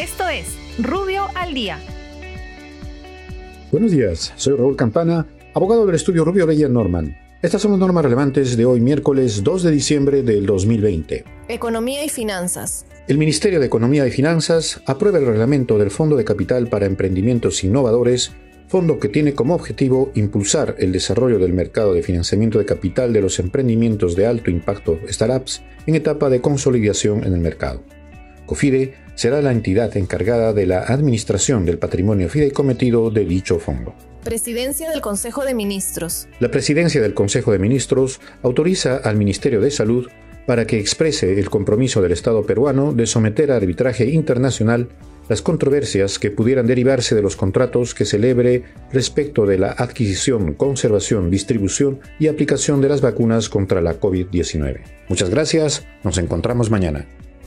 Esto es Rubio al Día. Buenos días, soy Raúl Campana, abogado del estudio Rubio Leyer Norman. Estas son las normas relevantes de hoy miércoles 2 de diciembre del 2020. Economía y finanzas. El Ministerio de Economía y Finanzas aprueba el reglamento del Fondo de Capital para Emprendimientos Innovadores, fondo que tiene como objetivo impulsar el desarrollo del mercado de financiamiento de capital de los emprendimientos de alto impacto startups en etapa de consolidación en el mercado. COFIDE será la entidad encargada de la administración del patrimonio fideicometido de dicho fondo. Presidencia del Consejo de Ministros. La Presidencia del Consejo de Ministros autoriza al Ministerio de Salud para que exprese el compromiso del Estado peruano de someter a arbitraje internacional las controversias que pudieran derivarse de los contratos que celebre respecto de la adquisición, conservación, distribución y aplicación de las vacunas contra la COVID-19. Muchas gracias, nos encontramos mañana.